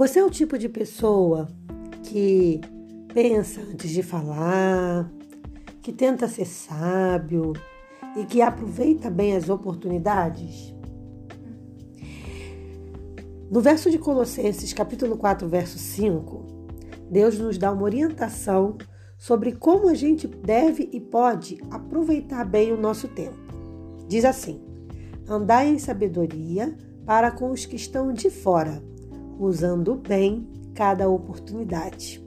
Você é o tipo de pessoa que pensa antes de falar, que tenta ser sábio e que aproveita bem as oportunidades? No verso de Colossenses, capítulo 4, verso 5, Deus nos dá uma orientação sobre como a gente deve e pode aproveitar bem o nosso tempo. Diz assim: Andai em sabedoria para com os que estão de fora, usando bem cada oportunidade.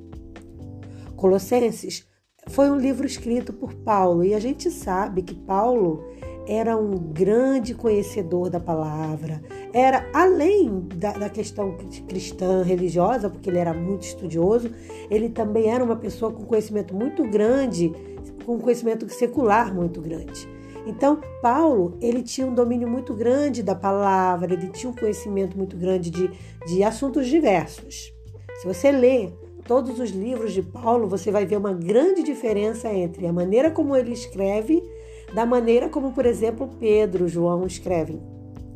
Colossenses foi um livro escrito por Paulo e a gente sabe que Paulo era um grande conhecedor da palavra, era além da, da, questão cristã, religiosa, porque ele era muito estudioso, ele também era uma pessoa com conhecimento muito grande, com conhecimento secular muito grande. Então, Paulo, ele tinha um domínio muito grande da palavra, ele tinha um conhecimento muito grande de, de assuntos diversos. Se você lê todos os livros de Paulo, você vai ver uma grande diferença entre a maneira como ele escreve, da maneira como, por exemplo, Pedro, João escrevem.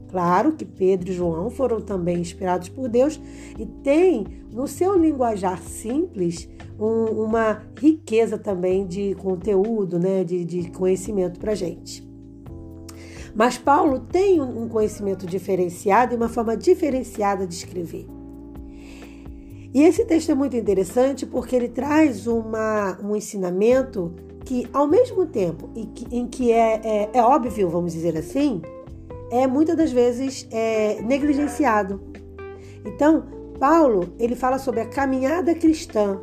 Claro que Pedro e João foram também inspirados por Deus e tem no seu linguajar simples um, uma riqueza também de conteúdo, né, de, de conhecimento para gente. Mas Paulo tem um conhecimento diferenciado e uma forma diferenciada de escrever. E esse texto é muito interessante porque ele traz uma, um ensinamento que, ao mesmo tempo em que, em que é, é, é, óbvio, vamos dizer assim, é muitas das vezes é, negligenciado. Então, Paulo ele fala sobre a caminhada cristã,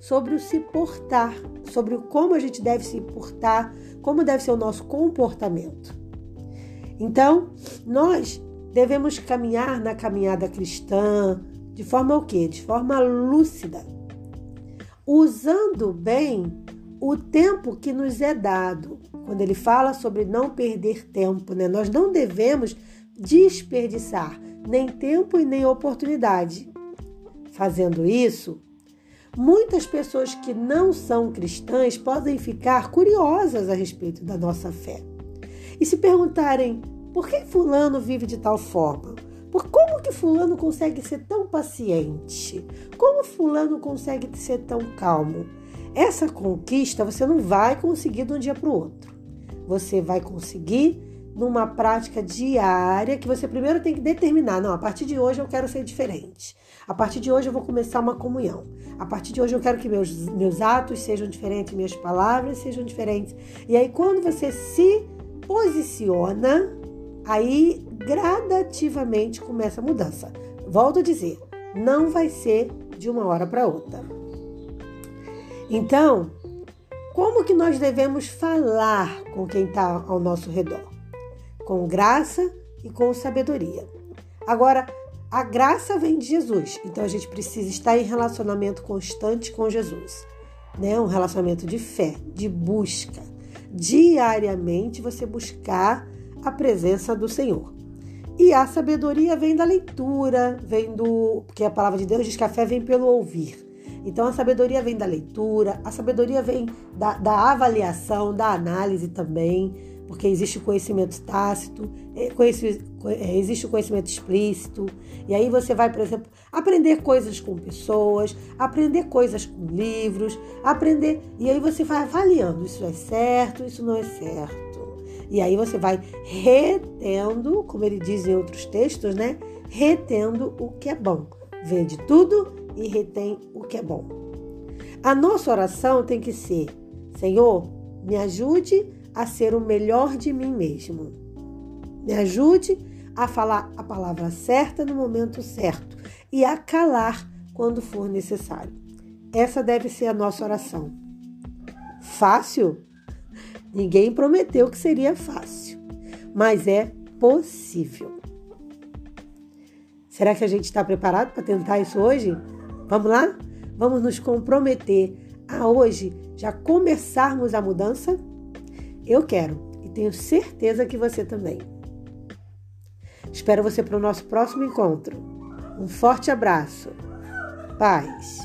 sobre o se portar, sobre como a gente deve se portar, como deve ser o nosso comportamento. Então, nós devemos caminhar na caminhada cristã de forma o quê? De forma lúcida, usando bem o tempo que nos é dado. Quando ele fala sobre não perder tempo, né? Nós não devemos desperdiçar nem tempo e nem oportunidade. Fazendo isso, Muitas pessoas que não são cristãs podem ficar curiosas a respeito da nossa fé e se perguntarem por que Fulano vive de tal forma? Por como que Fulano consegue ser tão paciente? Como Fulano consegue ser tão calmo? Essa conquista você não vai conseguir de um dia para o outro. Você vai conseguir numa prática diária que você primeiro tem que determinar. Não, a partir de hoje eu quero ser diferente. A partir de hoje eu vou começar uma comunhão. A partir de hoje eu quero que meus, meus atos sejam diferentes, minhas palavras sejam diferentes. E aí, quando você se posiciona, aí gradativamente começa a mudança. Volto a dizer, não vai ser de uma hora para outra. Então, como que nós devemos falar com quem está ao nosso redor? Com graça e com sabedoria. Agora, a graça vem de Jesus, então a gente precisa estar em relacionamento constante com Jesus, né? Um relacionamento de fé, de busca. Diariamente você buscar a presença do Senhor. E a sabedoria vem da leitura, vem do. Porque a palavra de Deus diz que a fé vem pelo ouvir. Então a sabedoria vem da leitura, a sabedoria vem da, da avaliação, da análise também porque existe o conhecimento tácito, é, é, existe o conhecimento explícito, e aí você vai, por exemplo, aprender coisas com pessoas, aprender coisas com livros, aprender, e aí você vai avaliando, isso é certo, isso não é certo. E aí você vai retendo, como ele diz em outros textos, né? Retendo o que é bom. Vê de tudo e retém o que é bom. A nossa oração tem que ser: Senhor, me ajude a ser o melhor de mim mesmo. Me ajude a falar a palavra certa no momento certo e a calar quando for necessário. Essa deve ser a nossa oração. Fácil? Ninguém prometeu que seria fácil, mas é possível. Será que a gente está preparado para tentar isso hoje? Vamos lá? Vamos nos comprometer a hoje já começarmos a mudança? Eu quero e tenho certeza que você também. Espero você para o nosso próximo encontro. Um forte abraço. Paz.